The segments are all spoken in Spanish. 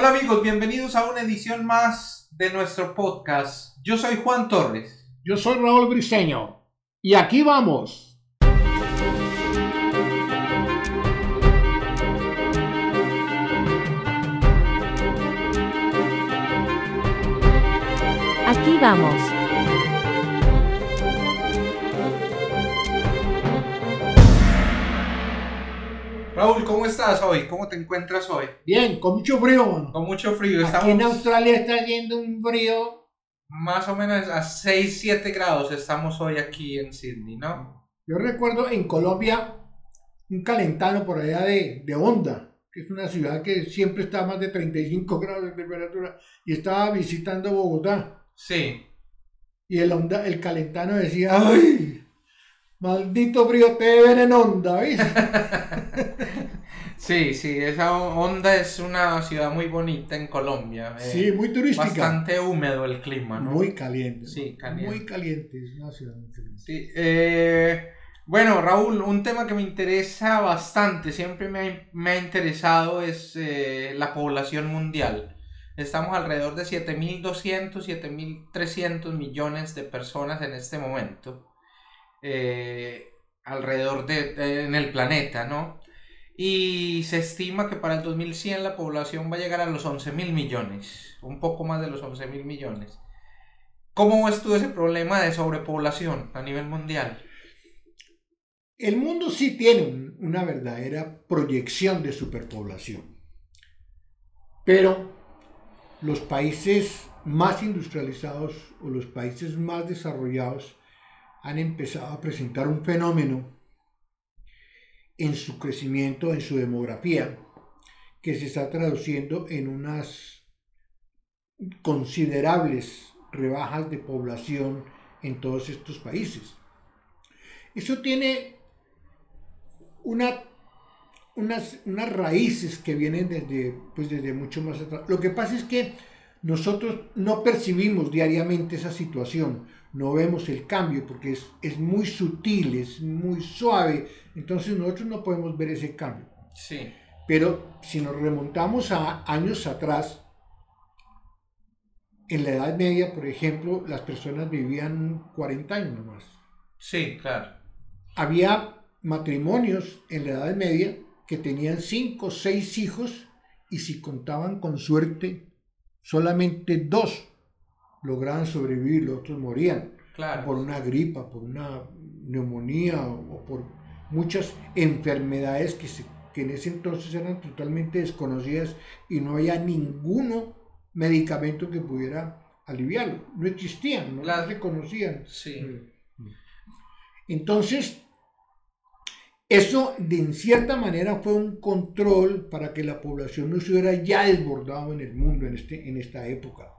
Hola amigos, bienvenidos a una edición más de nuestro podcast. Yo soy Juan Torres. Yo soy Raúl Briseño. Y aquí vamos. Aquí vamos. Raúl, ¿cómo estás hoy? ¿Cómo te encuentras hoy? Bien, con mucho frío. mano. Con mucho frío. Aquí Estamos en Australia está haciendo un frío. más o menos a 6, 7 grados. Estamos hoy aquí en Sydney, ¿no? Yo recuerdo en Colombia un calentano por allá de, de Honda, que es una ciudad que siempre está a más de 35 grados de temperatura, y estaba visitando Bogotá. Sí. Y el, Honda, el calentano decía, ¡ay! Maldito frío te deben en Honda, ¿viste? Sí, sí, esa Honda es una ciudad muy bonita en Colombia. eh, Sí, muy turística. Bastante húmedo el clima, ¿no? Muy caliente. Sí, caliente. Muy caliente, es una ciudad muy caliente. Sí, eh, bueno, Raúl, un tema que me interesa bastante, siempre me ha, me ha interesado, es eh, la población mundial. Estamos alrededor de 7.200, 7.300 millones de personas en este momento, eh, alrededor de, de- en el planeta, ¿no? Y se estima que para el 2100 la población va a llegar a los 11.000 millones, un poco más de los 11.000 millones. ¿Cómo ves tú ese problema de sobrepoblación a nivel mundial? El mundo sí tiene un- una verdadera proyección de superpoblación, pero los países más industrializados o los países más desarrollados han empezado a presentar un fenómeno en su crecimiento, en su demografía, que se está traduciendo en unas considerables rebajas de población en todos estos países. Eso tiene una, unas, unas raíces que vienen desde, pues desde mucho más atrás. Lo que pasa es que nosotros no percibimos diariamente esa situación, no vemos el cambio porque es, es muy sutil, es muy suave, entonces nosotros no podemos ver ese cambio. Sí, Pero si nos remontamos a años atrás, en la Edad Media, por ejemplo, las personas vivían 40 años nomás. sí, claro. Había matrimonios en la Edad Media que tenían 5 o 6 hijos y si contaban con suerte, solamente dos lograban sobrevivir, los otros morían Claro. por una gripa, por una neumonía o por muchas enfermedades que, se- que en ese entonces eran totalmente desconocidas y no había ninguno medicamento que pudiera aliviarlo. No existían, no Las- se conocían. Sí, Entonces, eso de cierta manera fue un control para que la población no se hubiera ya desbordado en el mundo en, este, en esta época.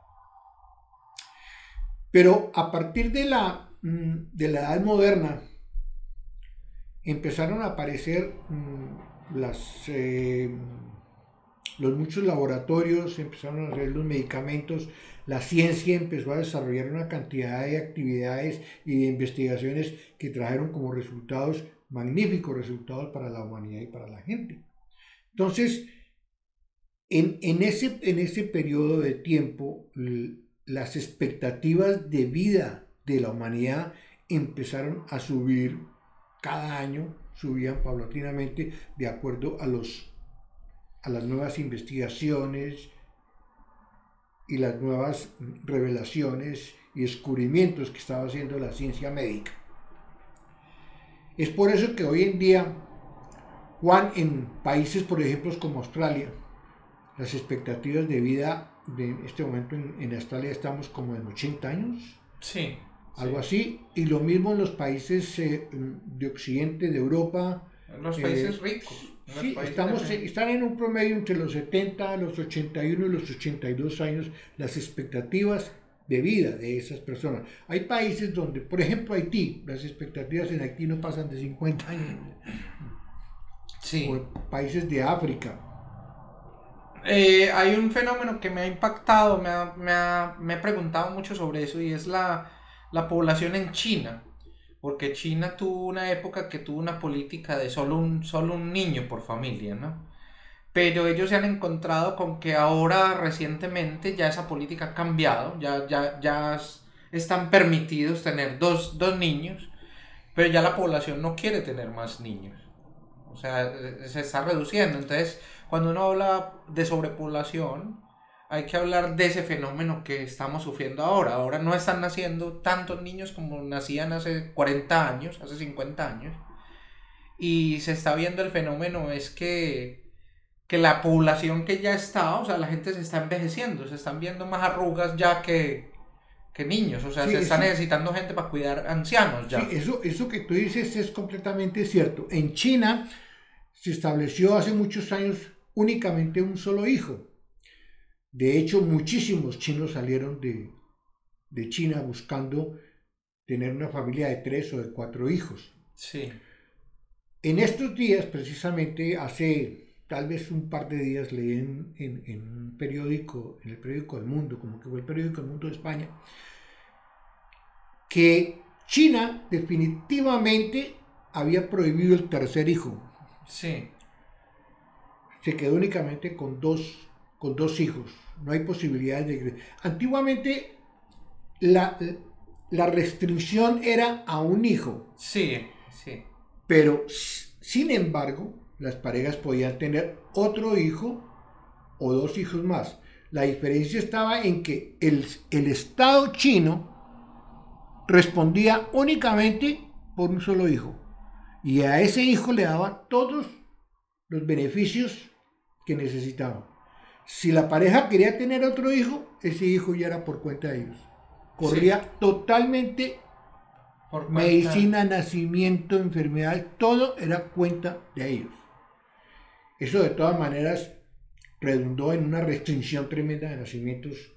Pero a partir de la, mm, de la edad moderna, empezaron a aparecer mm, las, eh, los muchos laboratorios, empezaron a hacer los medicamentos, la ciencia empezó a desarrollar una cantidad de actividades y de investigaciones que trajeron como resultados magníficos resultados para la humanidad y para la gente. Entonces, en, en ese, en ese periodo de tiempo, las expectativas de vida de la humanidad empezaron a subir cada año, subían paulatinamente de acuerdo a, los, a las nuevas investigaciones y las nuevas revelaciones y descubrimientos que estaba haciendo la ciencia médica. Es por eso que hoy en día, Juan, en países, por ejemplo, como Australia, las expectativas de vida de este momento en, en Australia estamos como en 80 años, sí. algo así, y lo mismo en los países eh, de Occidente, de Europa. En los Eh, países ricos. en los Sí, países estamos, están en un promedio entre los 70, los 81 y los 82 años las expectativas de vida de esas personas. Hay países donde, por ejemplo, Haití, las expectativas en Haití no pasan de 50 años. Sí. O países de África. Eh, hay un fenómeno que me ha impactado, me, ha- me, ha- me he preguntado mucho sobre eso y es la, la población en China. Porque China tuvo una época que tuvo una política de solo un, solo un niño por familia, ¿no? Pero ellos se han encontrado con que ahora recientemente ya esa política ha cambiado, ya, ya, ya están permitidos tener dos, dos niños, pero ya la población no quiere tener más niños. O sea, se está reduciendo. Entonces, cuando uno habla de sobrepoblación, hay que hablar de ese fenómeno que estamos sufriendo ahora. Ahora no están naciendo tantos niños como nacían hace 40 años, hace 50 años. Y se está viendo el fenómeno es que, que la población que ya está, o sea, la gente se está envejeciendo, se están viendo más arrugas ya que, que niños, o sea, se está necesitando gente para cuidar ancianos ya. Sí, eso, eso que tú dices es completamente cierto. En China se estableció hace muchos años únicamente un solo hijo. De hecho, muchísimos chinos salieron de, de China buscando tener una familia de tres o de cuatro hijos. Sí. En estos días, precisamente, hace tal vez un par de días leí en, en, un periódico, en el periódico El Mundo, como que fue el periódico El Mundo de España, que China definitivamente había prohibido el tercer hijo. Sí. Se quedó únicamente con dos, con dos hijos. No hay posibilidad de... Antiguamente la, la restricción era a un hijo. Sí, sí. Pero, sin embargo, las parejas podían tener otro hijo o dos hijos más. La diferencia estaba en que el, el Estado chino respondía únicamente por un solo hijo. Y a ese hijo le daba todos los beneficios que necesitaba. Si la pareja quería tener otro hijo, ese hijo ya era por cuenta de ellos. Corría totalmente por medicina, nacimiento, enfermedad, todo era cuenta de ellos. Eso de todas maneras redundó en una restricción tremenda de nacimientos.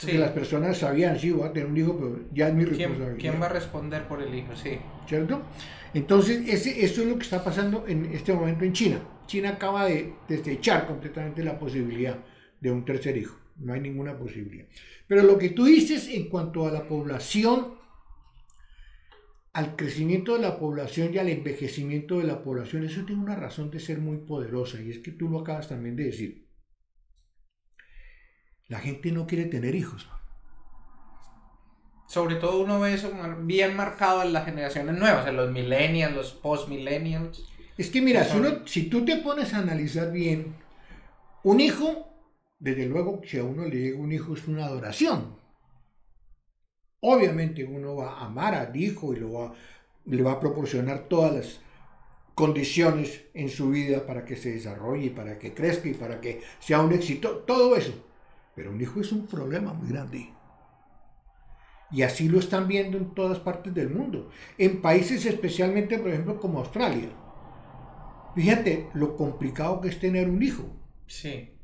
Porque las personas sabían, sí, voy a tener un hijo, pero ya es mi responsabilidad. ¿Quién va a responder por el hijo? Sí. ¿Cierto? Entonces, ese, eso es lo que está pasando en este momento en China. China acaba de desechar completamente la posibilidad de un tercer hijo. No hay ninguna posibilidad. Pero lo que tú dices en cuanto a la población al crecimiento de la población y al envejecimiento de la población, eso tiene una razón de ser muy poderosa y es que tú lo acabas también de decir. La gente no quiere tener hijos. Sobre todo uno ve eso bien marcado en las generaciones nuevas, en los millennials, los post-millennials. Es que mira, si, si tú te pones a analizar bien, un hijo, desde luego que a uno le llega un hijo es una adoración. Obviamente uno va a amar al hijo y lo va, le va a proporcionar todas las condiciones en su vida para que se desarrolle, para que crezca y para que sea un éxito, todo eso. Pero un hijo es un problema muy grande. Y así lo están viendo en todas partes del mundo. En países especialmente, por ejemplo, como Australia. Fíjate lo complicado que es tener un hijo. Sí.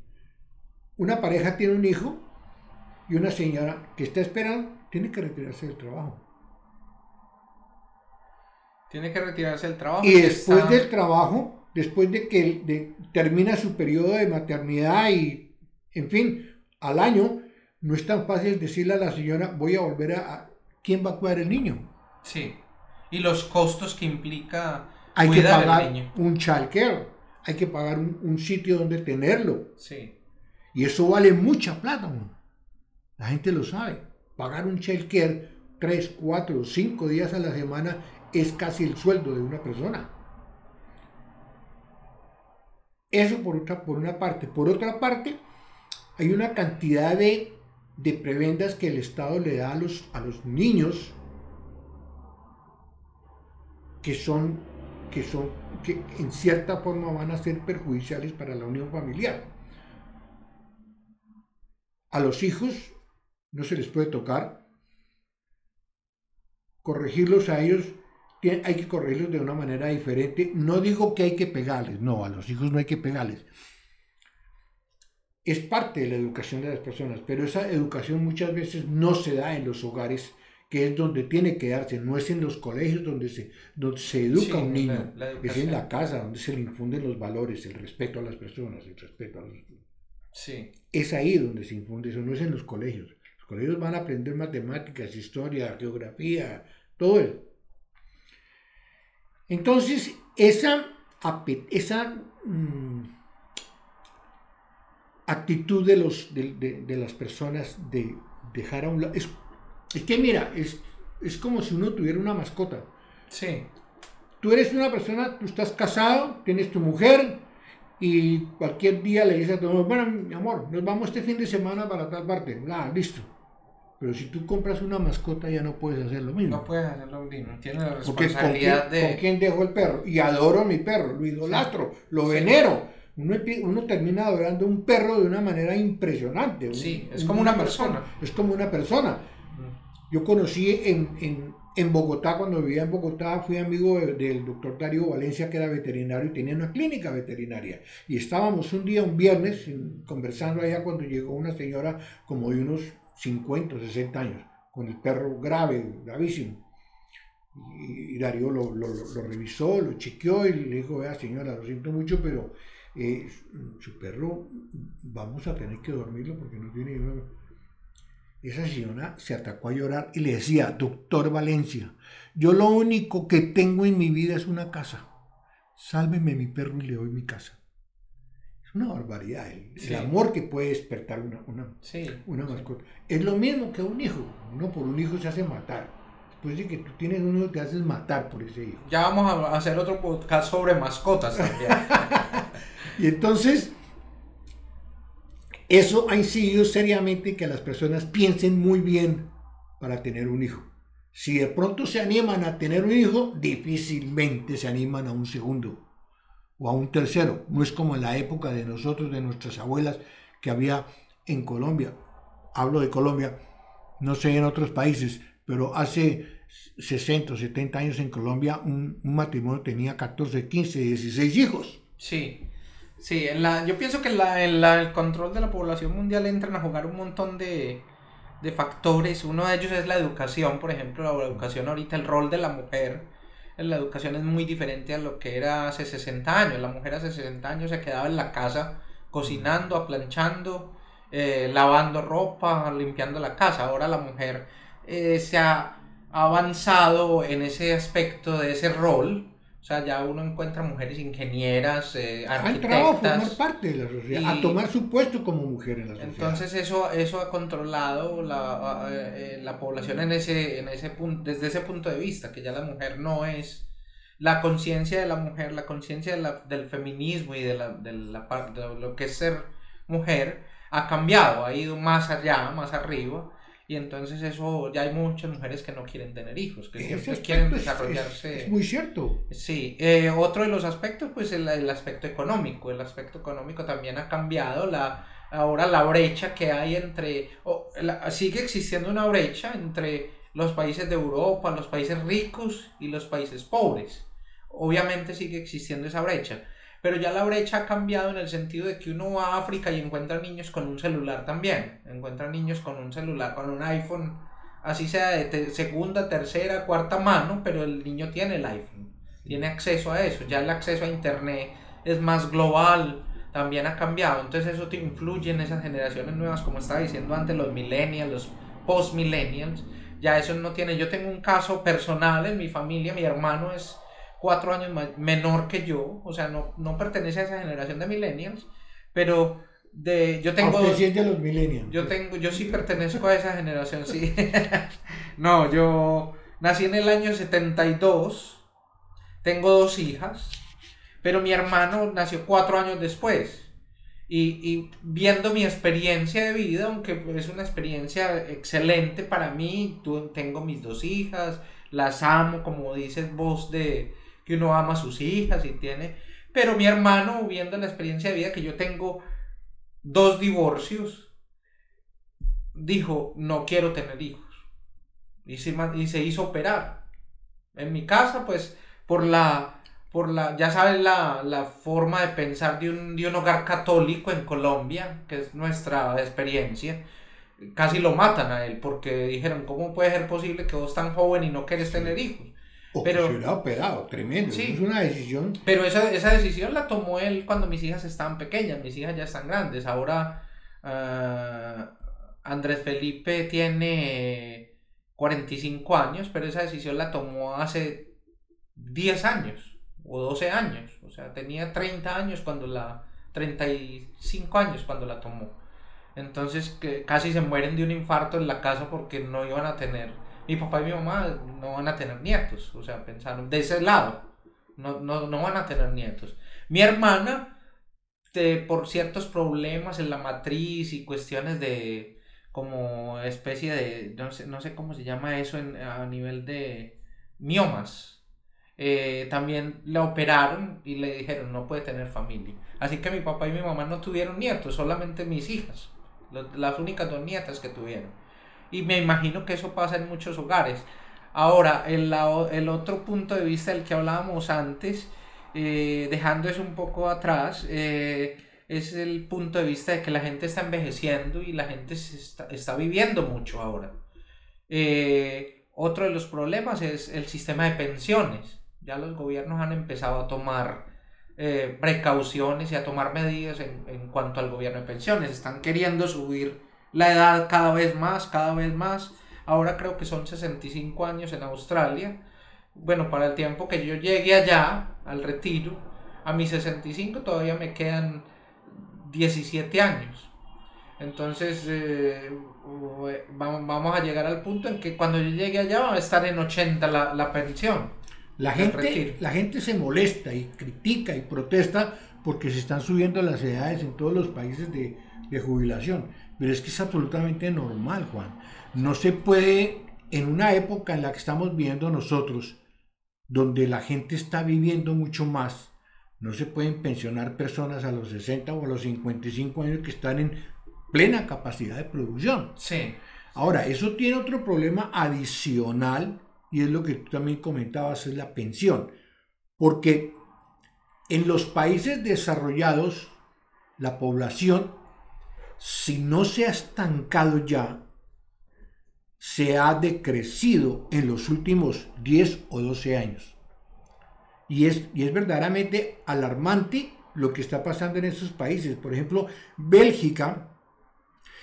Una pareja tiene un hijo y una señora que está esperando tiene que retirarse del trabajo. Tiene que retirarse del trabajo. Y después del trabajo, después de que termina su periodo de maternidad y, en fin, al año, no es tan fácil decirle a la señora, voy a volver a... ¿Quién va a cuidar el niño? Sí. Y los costos que implica hay que pagar un childcare, hay que pagar un, sitio donde tenerlo. Sí. Y eso vale mucha plata. La gente lo sabe pagar un childcare 3, 4, 5 días a la semana es casi el sueldo de una persona. Eso por, otra, por una parte. Por otra parte, hay una cantidad de, de prebendas que el Estado le da a los, a los niños que son, que son, que en cierta forma van a ser perjudiciales para la unión familiar. A los hijos no se les puede tocar. Corregirlos a ellos, hay que corregirlos de una manera diferente. No digo que hay que pegarles, no, a los hijos no hay que pegarles. Es parte de la educación de las personas, pero esa educación muchas veces no se da en los hogares, que es donde tiene que darse, no es en los colegios donde se, donde se educa un niño, es en la casa donde se le infunden los valores, el respeto a las personas, el respeto a los... Sí. Es ahí donde se infunde eso, no es en los colegios. Con ellos van a aprender matemáticas, historia, geografía, todo eso. Entonces, esa, esa mm, actitud de, los, de, de, las personas de dejar a un lado. Es, es, que mira, es, es como si uno tuviera una mascota. Sí. Tú eres una persona, tú estás casado, tienes tu mujer y cualquier día le dices a tu mujer, bueno, mi amor, nos vamos este fin de semana para tal parte. Ah, listo. Pero si tú compras una mascota ya no puedes hacer lo mismo. No puedes hacer lo mismo. Tienes la responsabilidad ¿con quién, de... ¿Con quién dejo el perro? Y adoro a mi perro, lo idolatro, lo venero. Uno, uno, termina adorando un perro de una manera impresionante. Sí, es como una persona. Es como una persona. Yo conocí en, en, en, Bogotá, cuando vivía en Bogotá, fui amigo del doctor Darío Valencia, que era veterinario y tenía una clínica veterinaria. Y estábamos un día, un viernes, conversando allá cuando llegó una señora como de unos 50 o 60 años, con el perro grave, gravísimo. Y, Darío lo, revisó, lo chequeó y le dijo, vea señora, lo siento mucho, pero eh, su perro vamos a tener que dormirlo porque no tiene... Esa señora se atacó a llorar y le decía, doctor Valencia, yo lo único que tengo en mi vida es una casa. Sálveme mi perro y le doy mi casa. Una barbaridad el, amor que puede despertar una, una, una mascota. Es lo mismo que un hijo. Uno por un hijo se hace matar. Después de que tú tienes uno, te haces matar por ese hijo. Ya vamos a hacer otro podcast sobre mascotas también. y entonces, eso ha incidido seriamente que las personas piensen muy bien para tener un hijo. Si de pronto se animan a tener un hijo, difícilmente se animan a un segundo o a un tercero. No es como en la época de nosotros, de nuestras abuelas, que había en Colombia. Hablo de Colombia, no sé en otros países, pero hace 60 o 70 años en Colombia un, matrimonio tenía 14, 15, 16 hijos. Sí. Sí, en la, yo pienso que la, el control de la población mundial entran a jugar un montón de, de factores. Uno de ellos es la educación, por ejemplo, la educación ahorita, el rol de la mujer la educación es muy diferente a lo que era hace 60 años. La mujer hace 60 años se quedaba en la casa cocinando, aplanchando, eh, lavando ropa, limpiando la casa. Ahora la mujer eh, se ha avanzado en ese aspecto de ese rol o sea, ya uno encuentra mujeres ingenieras, eh, arquitectas. Han a formar parte de la sociedad, a tomar su puesto como mujer en la sociedad. Entonces eso, eso ha controlado la, eh, la población en ese, en ese punto, desde ese punto de vista, que ya la mujer no es la conciencia de la mujer, la conciencia del feminismo y de, la, de, la, de lo que es ser mujer ha cambiado, ha ido más allá, más arriba y entonces eso, ya hay muchas mujeres que no quieren tener hijos, que siempre quieren desarrollarse. Es, muy cierto. Sí, eh, otro de los aspectos, pues el, el, aspecto económico. El aspecto económico también ha cambiado. La, ahora la brecha que hay entre, sigue existiendo una brecha entre los países de Europa, los países ricos y los países pobres. Obviamente sigue existiendo esa brecha pero ya la brecha ha cambiado en el sentido de que uno va a África y encuentra niños con un celular también, encuentra niños con un celular, con un iPhone, así sea de segunda, tercera, cuarta mano, pero el niño tiene el iPhone, tiene acceso a eso, ya el acceso a Internet es más global, también ha cambiado, entonces eso te influye en esas generaciones nuevas, como estaba diciendo antes, los millennials, los post-millennials, ya eso no tiene, yo tengo un caso personal en mi familia, mi hermano es cuatro años menor que yo, o sea, no, no pertenece a esa generación de millennials, pero de, yo tengo... los millennials. Yo, tengo, yo sí pertenezco a esa generación, sí. no, yo nací en el año 72, tengo dos hijas, pero mi hermano nació cuatro años después. Y, y, viendo mi experiencia de vida, aunque es una experiencia excelente para mí, tengo mis dos hijas, las amo, como dices vos, de, que uno ama a sus hijas y tiene... Pero mi hermano, viendo la experiencia de vida que yo tengo, dos divorcios, dijo, no quiero tener hijos. Y se, hizo operar. En mi casa, pues, por la, por la ya sabes, la, la forma de pensar de un, de un hogar católico en Colombia, que es nuestra experiencia, casi lo matan a él, porque dijeron, ¿cómo puede ser posible que vos tan joven y no quieres tener hijos? Pero, se operado, tremendo. es una decisión. Pero esa, esa, decisión la tomó él cuando mis hijas estaban pequeñas, mis hijas ya están grandes. Ahora uh, Andrés Felipe tiene 45 años, pero esa decisión la tomó hace 10 años o 12 años. O sea, tenía 30 años cuando la 35 años cuando la tomó. Entonces que casi se mueren de un infarto en la casa porque no iban a tener, mi papá y mi mamá no van a tener nietos, o sea, pensaron de ese lado, no, no, no van a tener nietos. Mi hermana, por ciertos problemas en la matriz y cuestiones de como especie de, no sé, no sé cómo se llama eso en, a nivel de miomas, eh, también la operaron y le dijeron no puede tener familia. Así que mi papá y mi mamá no tuvieron nietos, solamente mis hijas las únicas dos nietas que tuvieron. Y me imagino que eso pasa en muchos hogares. Ahora, el, otro punto de vista del que hablábamos antes, eh, dejando eso un poco atrás, eh, es el punto de vista de que la gente está envejeciendo y la gente está, viviendo mucho ahora. Eh, otro de los problemas es el sistema de pensiones. Ya los gobiernos han empezado a tomar precauciones y a tomar medidas en, cuanto al gobierno de pensiones. Están queriendo subir la edad cada vez más, cada vez más. Ahora creo que son 65 años en Australia. Bueno, para el tiempo que yo llegue allá, al retiro, a mis 65 todavía me quedan 17 años. Entonces, eh, vamos a llegar al punto en que cuando yo llegue allá va a estar en 80 la, la pensión. La gente, la gente se molesta y critica y protesta porque se están subiendo las edades en todos los países de, jubilación. Pero es que es absolutamente normal, Juan. No se puede, en una época en la que estamos viviendo nosotros, donde la gente está viviendo mucho más, no se pueden pensionar personas a los 60 o a los 55 años que están en plena capacidad de producción. Sí. Ahora, eso tiene otro problema adicional y es lo que tú también comentabas, es la pensión. Porque en los países desarrollados, la población, si no se ha estancado ya, se ha decrecido en los últimos 10 o 12 años. Y es, y es verdaderamente alarmante lo que está pasando en esos países. Por ejemplo, Bélgica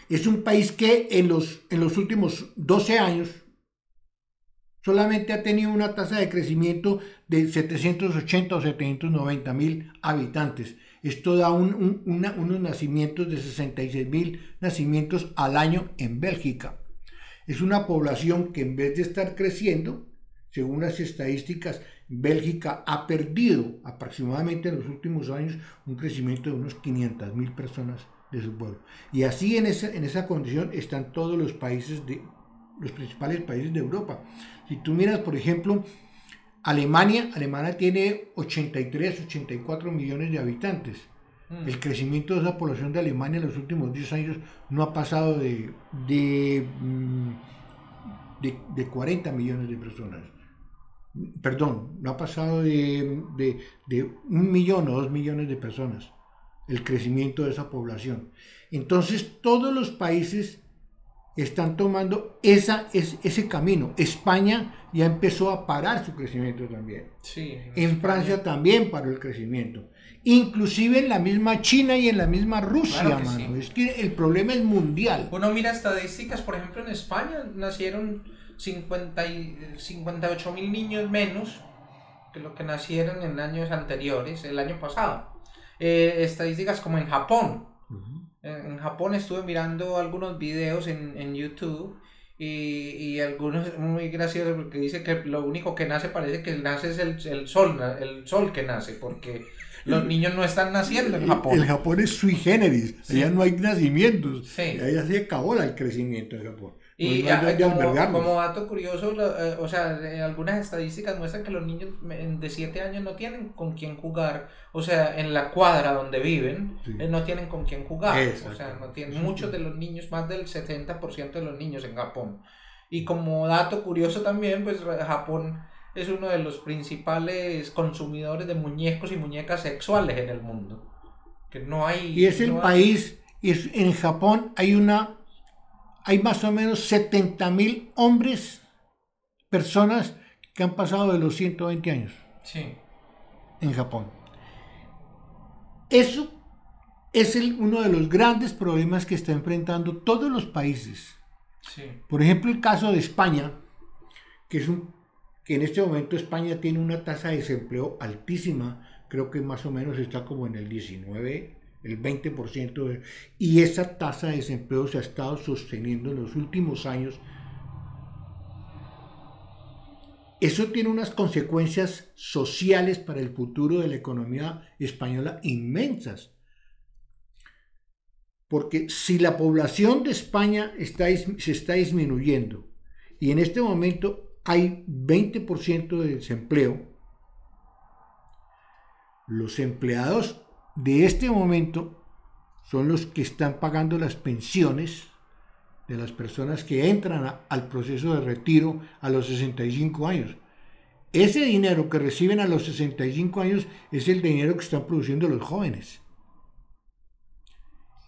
es un país que en los, en los últimos 12 años solamente ha tenido una tasa de crecimiento de 780 o 790 mil habitantes. Esto da unos nacimientos de 66 mil nacimientos al año en Bélgica. Es una población que en vez de estar creciendo, según las estadísticas, Bélgica ha perdido aproximadamente en los últimos años un crecimiento de unos 500 mil personas de su pueblo. Y así en esa, en esa condición están todos los países de los principales países de Europa. Si tú miras, por ejemplo, Alemania, Alemania tiene 83, 84 millones de habitantes. Mm. El crecimiento de esa población de Alemania en los últimos 10 años no ha pasado de, de, mm, de, 40 millones de personas. Perdón, no ha pasado de, de, de un millón o dos millones de personas el crecimiento de esa población. Entonces, todos los países están tomando esa, es, ese camino. España ya empezó a parar su crecimiento también. en, Francia también paró el crecimiento. Inclusive en la misma China y en la misma Rusia, Es que el problema es mundial. Uno mira estadísticas, por ejemplo, en España nacieron 50 58 mil niños menos que lo que nacieron en años anteriores, el año pasado. Eh, estadísticas como en Japón, en Japón estuve mirando algunos videos en, en YouTube y, y, algunos muy graciosos porque dice que lo único que nace parece que nace es el, el sol, el sol que nace, porque los niños no están naciendo en Japón. El Japón es sui generis, allá no hay nacimientos, sí. allá se acabó el crecimiento en Japón. Y como, dato curioso, eh, o sea, algunas estadísticas muestran que los niños de 7 años no tienen con quién jugar, o sea, en la cuadra donde viven, eh, no tienen con quién jugar, o sea, no tienen, muchos de los niños, más del 70% de los niños en Japón. Y como dato curioso también, pues Japón es uno de los principales consumidores de muñecos y muñecas sexuales en el mundo. Que no hay... Y es el país, es, en Japón hay una hay más o menos 70 mil hombres, personas que han pasado de los 120 años sí. en Japón. Eso es el, uno de los grandes problemas que están enfrentando todos los países. Sí. Por ejemplo, el caso de España, que es un que en este momento España tiene una tasa de desempleo altísima, creo que más o menos está como en el 19, el 20%. de- y esa tasa de desempleo se ha estado sosteniendo en los últimos años. Eso tiene unas consecuencias sociales para el futuro de la economía española inmensas. Porque si la población de España está, se está disminuyendo y en este momento hay 20% de desempleo, los empleados de este momento son los que están pagando las pensiones de las personas que entran al proceso de retiro a los 65 años. Ese dinero que reciben a los 65 años es el dinero que están produciendo los jóvenes.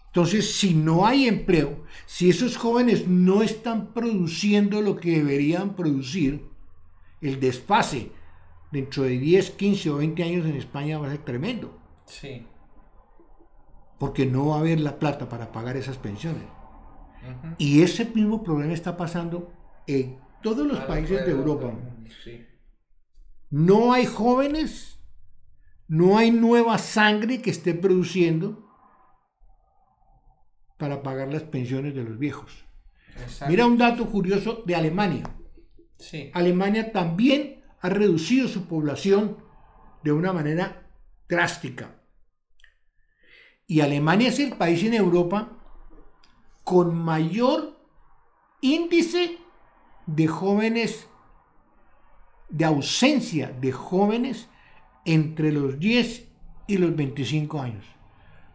Entonces, si no hay empleo, si esos jóvenes no están produciendo lo que deberían producir, el desfase dentro de 10, 15 o 20 años en España va a ser tremendo, Sí. Porque no va a haber la plata para pagar esas pensiones. Y ese mismo problema está pasando en todos los países de Europa. Sí. No hay jóvenes, no hay nueva sangre que esté produciendo para pagar las pensiones de los viejos. Exacto. Mira un dato curioso de Alemania. Sí. Alemania también ha reducido su población de una manera drástica. Y Alemania es el país en Europa con mayor índice de jóvenes, de ausencia de jóvenes entre los 10 y los 25 años.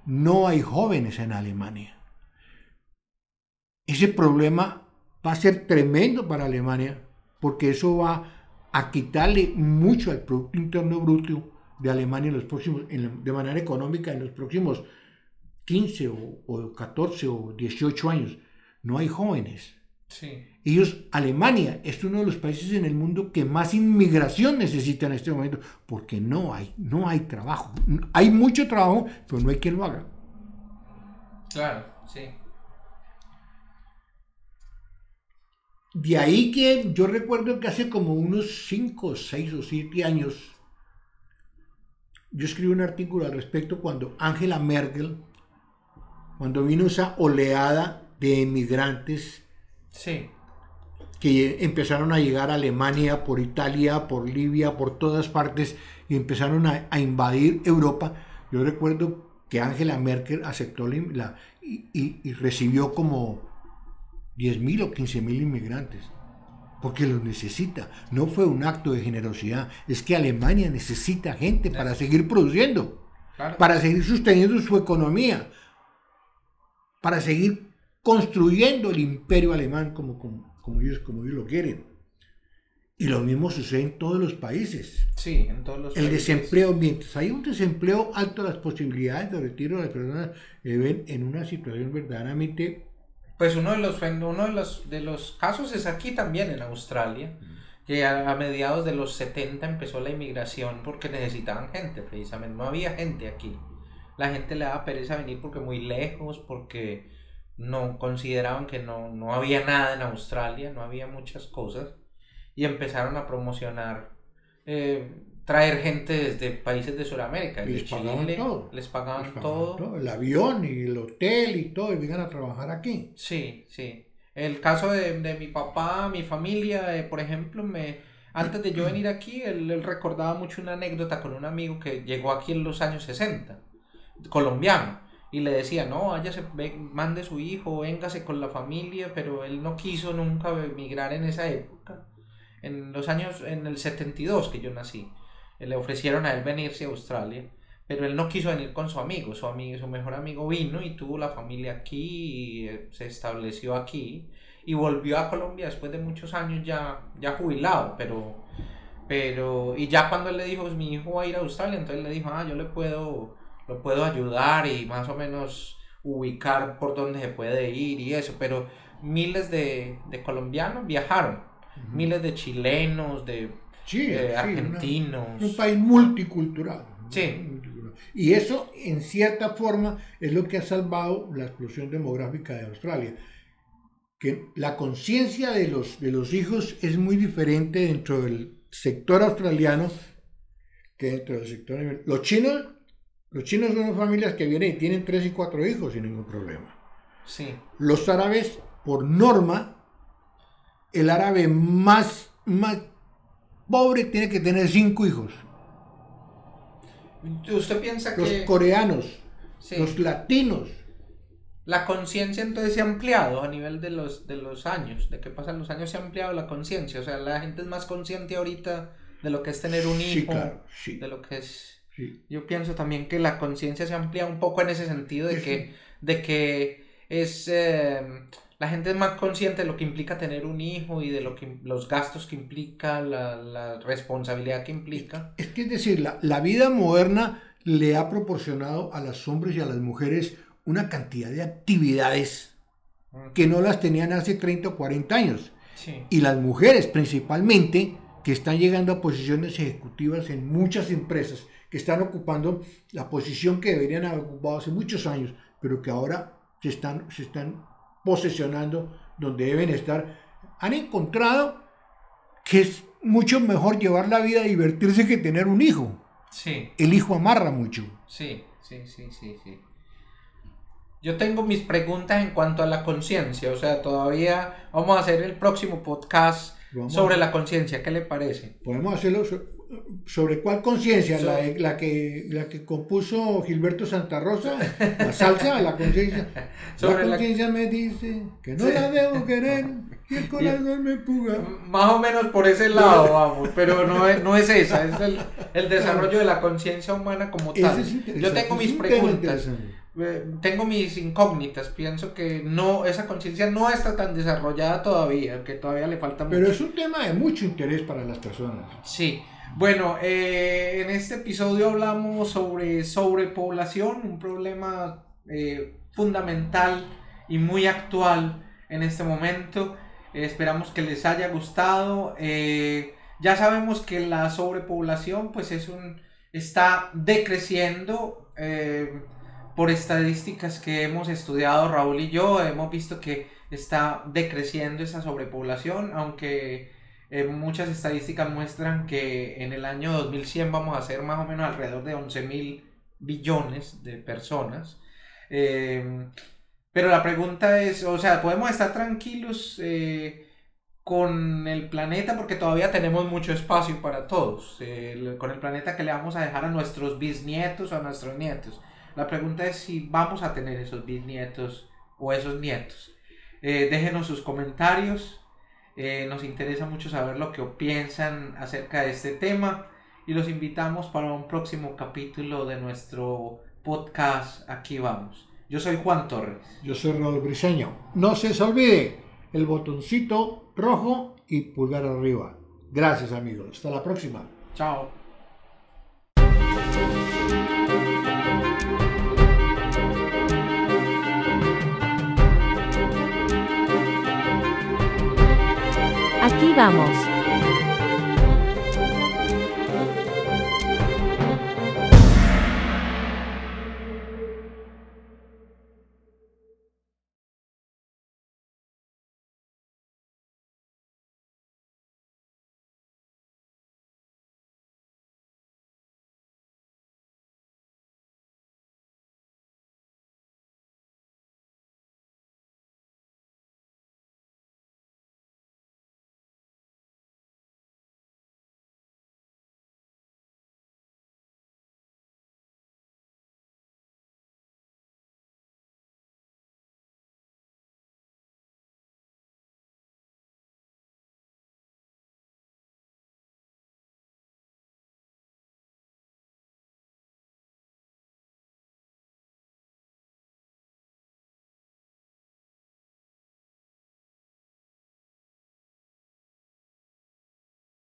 No hay jóvenes en Alemania. Ese problema va a ser tremendo para Alemania porque eso va a quitarle mucho al Producto Interno Bruto de Alemania en los próximos, de manera económica en los próximos 15 o, o 14 o 18 años. No hay jóvenes. Sí. Ellos, Alemania es uno de los países en el mundo que más inmigración necesita en este momento, porque no hay, no hay trabajo. Hay mucho trabajo, pero no hay quien lo haga. Claro, sí. De ahí que yo recuerdo que hace como unos 5, 6 o 7 años, yo escribí un artículo al respecto cuando Angela Merkel, cuando vino esa oleada de emigrantes Sí. que empezaron a llegar a Alemania, por Italia, por Libia, por todas partes, y empezaron a, a invadir Europa. Yo recuerdo que Angela Merkel aceptó la, y, y- y recibió como 10.000 o 15.000 inmigrantes, porque los necesita. No fue un acto de generosidad, es que Alemania necesita gente para seguir produciendo para seguir sosteniendo su economía, para seguir construyendo el imperio alemán como, como, como ellos, como ellos lo quieren. Y lo mismo sucede en todos los países. Sí, en todos los El países. desempleo, mientras hay un desempleo alto, las posibilidades de retiro de las personas se ven en una situación verdaderamente... Pues uno de los uno de los de los casos es aquí también en Australia, que a, a mediados de los 70 empezó la inmigración porque necesitaban gente, precisamente, no había gente aquí. La gente le daba pereza venir porque muy lejos, porque no consideraban que no, no había nada en Australia, no había muchas cosas y empezaron a promocionar eh, traer gente desde países de Sudamérica, desde les pagaban Chile, todo. les pagaban les pagan todo. todo, el avión y el hotel y todo, y vengan a trabajar aquí. Sí, sí. El caso de, de mi papá, mi familia, eh, por ejemplo, me, antes de yo venir aquí, él, él recordaba mucho una anécdota con un amigo que llegó aquí en los años 60, colombiano, y le decía, no, váyase, ve- mande su hijo, véngase con la familia, pero él no quiso nunca emigrar en esa época. En los años, en el 72 que yo nací, eh, le ofrecieron a él venirse a Australia, pero él no quiso venir con su amigo, su amigo, su mejor amigo vino y tuvo la familia aquí, y eh, se estableció aquí y volvió a Colombia después de muchos años ya, ya jubilado, pero, pero, y ya cuando él le dijo, "Pues, mi hijo va a ir a Australia, entonces le dijo, ah, yo le puedo, lo puedo ayudar y más o menos ubicar por dónde se puede ir y eso, pero miles de, de colombianos viajaron, miles de chilenos, de Sí, sí, una- argentinos. un país multicultural. Sí. Multicultural. Y eso, en cierta forma, es lo que ha salvado la explosión demográfica de Australia. Que la conciencia de los, de los hijos es muy diferente dentro del sector australiano que dentro del sector... Los chinos Los chinos son familias que vienen y tienen tres y cuatro hijos sin ningún problema. Sí. Los árabes, por norma, el árabe más, más pobre tiene que tener cinco hijos. ¿Usted piensa Los que coreanos, sí, los latinos, la conciencia entonces se ha ampliado a nivel de los, de los años? De que pasan los años se ha ampliado la conciencia. O sea, la gente es más consciente ahorita de lo que es tener un hijo. Sí, claro, sí. De lo que es... sí. Yo pienso también que la conciencia se amplía un poco en ese sentido de que, de que es... eh, la gente es más consciente de lo que implica tener un hijo y de lo que, los gastos que implica, la, la responsabilidad que implica. Es que es decir, la, la vida moderna le ha proporcionado a los hombres y a las mujeres una cantidad de actividades que no las tenían hace 30 o 40 años. Sí. Y las mujeres principalmente, que están llegando a posiciones ejecutivas en muchas empresas, que están ocupando la posición que deberían haber ocupado hace muchos años, pero que ahora se están, se están posesionando donde deben estar, han encontrado que es mucho mejor llevar la vida a divertirse que tener un hijo. Sí. El hijo amarra mucho. Sí, sí, sí, sí, sí. Yo tengo mis preguntas en cuanto a la conciencia, o sea, todavía vamos a hacer el próximo podcast Vamos. sobre la conciencia, ¿qué le parece? Podemos hacerlo sobre cuál conciencia, So- la, la que la que compuso Gilberto Santa Rosa, la salsa, la conciencia. La la- conciencia me dice que no Sí. la debo querer y el corazón me puga. Más o menos por ese lado vamos, pero no es, no es esa, es el, el desarrollo de la conciencia humana como tal. Yo tengo mis preguntas, eh, tengo mis incógnitas, pienso que no, esa conciencia no está tan desarrollada todavía, que todavía le falta mucho. Pero es un tema de mucho interés para las personas. Sí, bueno, eh, en este episodio hablamos sobre sobrepoblación, un problema eh, fundamental y muy actual en este momento. Esperamos que les haya gustado. Eh, ya sabemos que la sobrepoblación pues es un, está decreciendo por estadísticas que hemos estudiado Raúl y yo. Hemos visto que está decreciendo esa sobrepoblación, aunque eh, muchas estadísticas muestran que en el año 2100 vamos a ser más o menos alrededor de 11 mil billones de personas. Eh, pero la pregunta es, o sea, ¿podemos estar tranquilos eh, con el planeta? Porque todavía tenemos mucho espacio para todos. con el planeta que le vamos a dejar a nuestros bisnietos o a nuestros nietos. La pregunta es si vamos a tener esos bisnietos o esos nietos. Eh, déjenos sus comentarios. Eh, nos interesa mucho saber lo que piensan acerca de este tema y los invitamos para un próximo capítulo de nuestro podcast Aquí vamos. Yo soy Juan Torres. Yo soy Raúl Briseño. No se les olvide el botoncito rojo y pulgar arriba. Gracias amigos. Hasta la próxima. Chao. Vamos.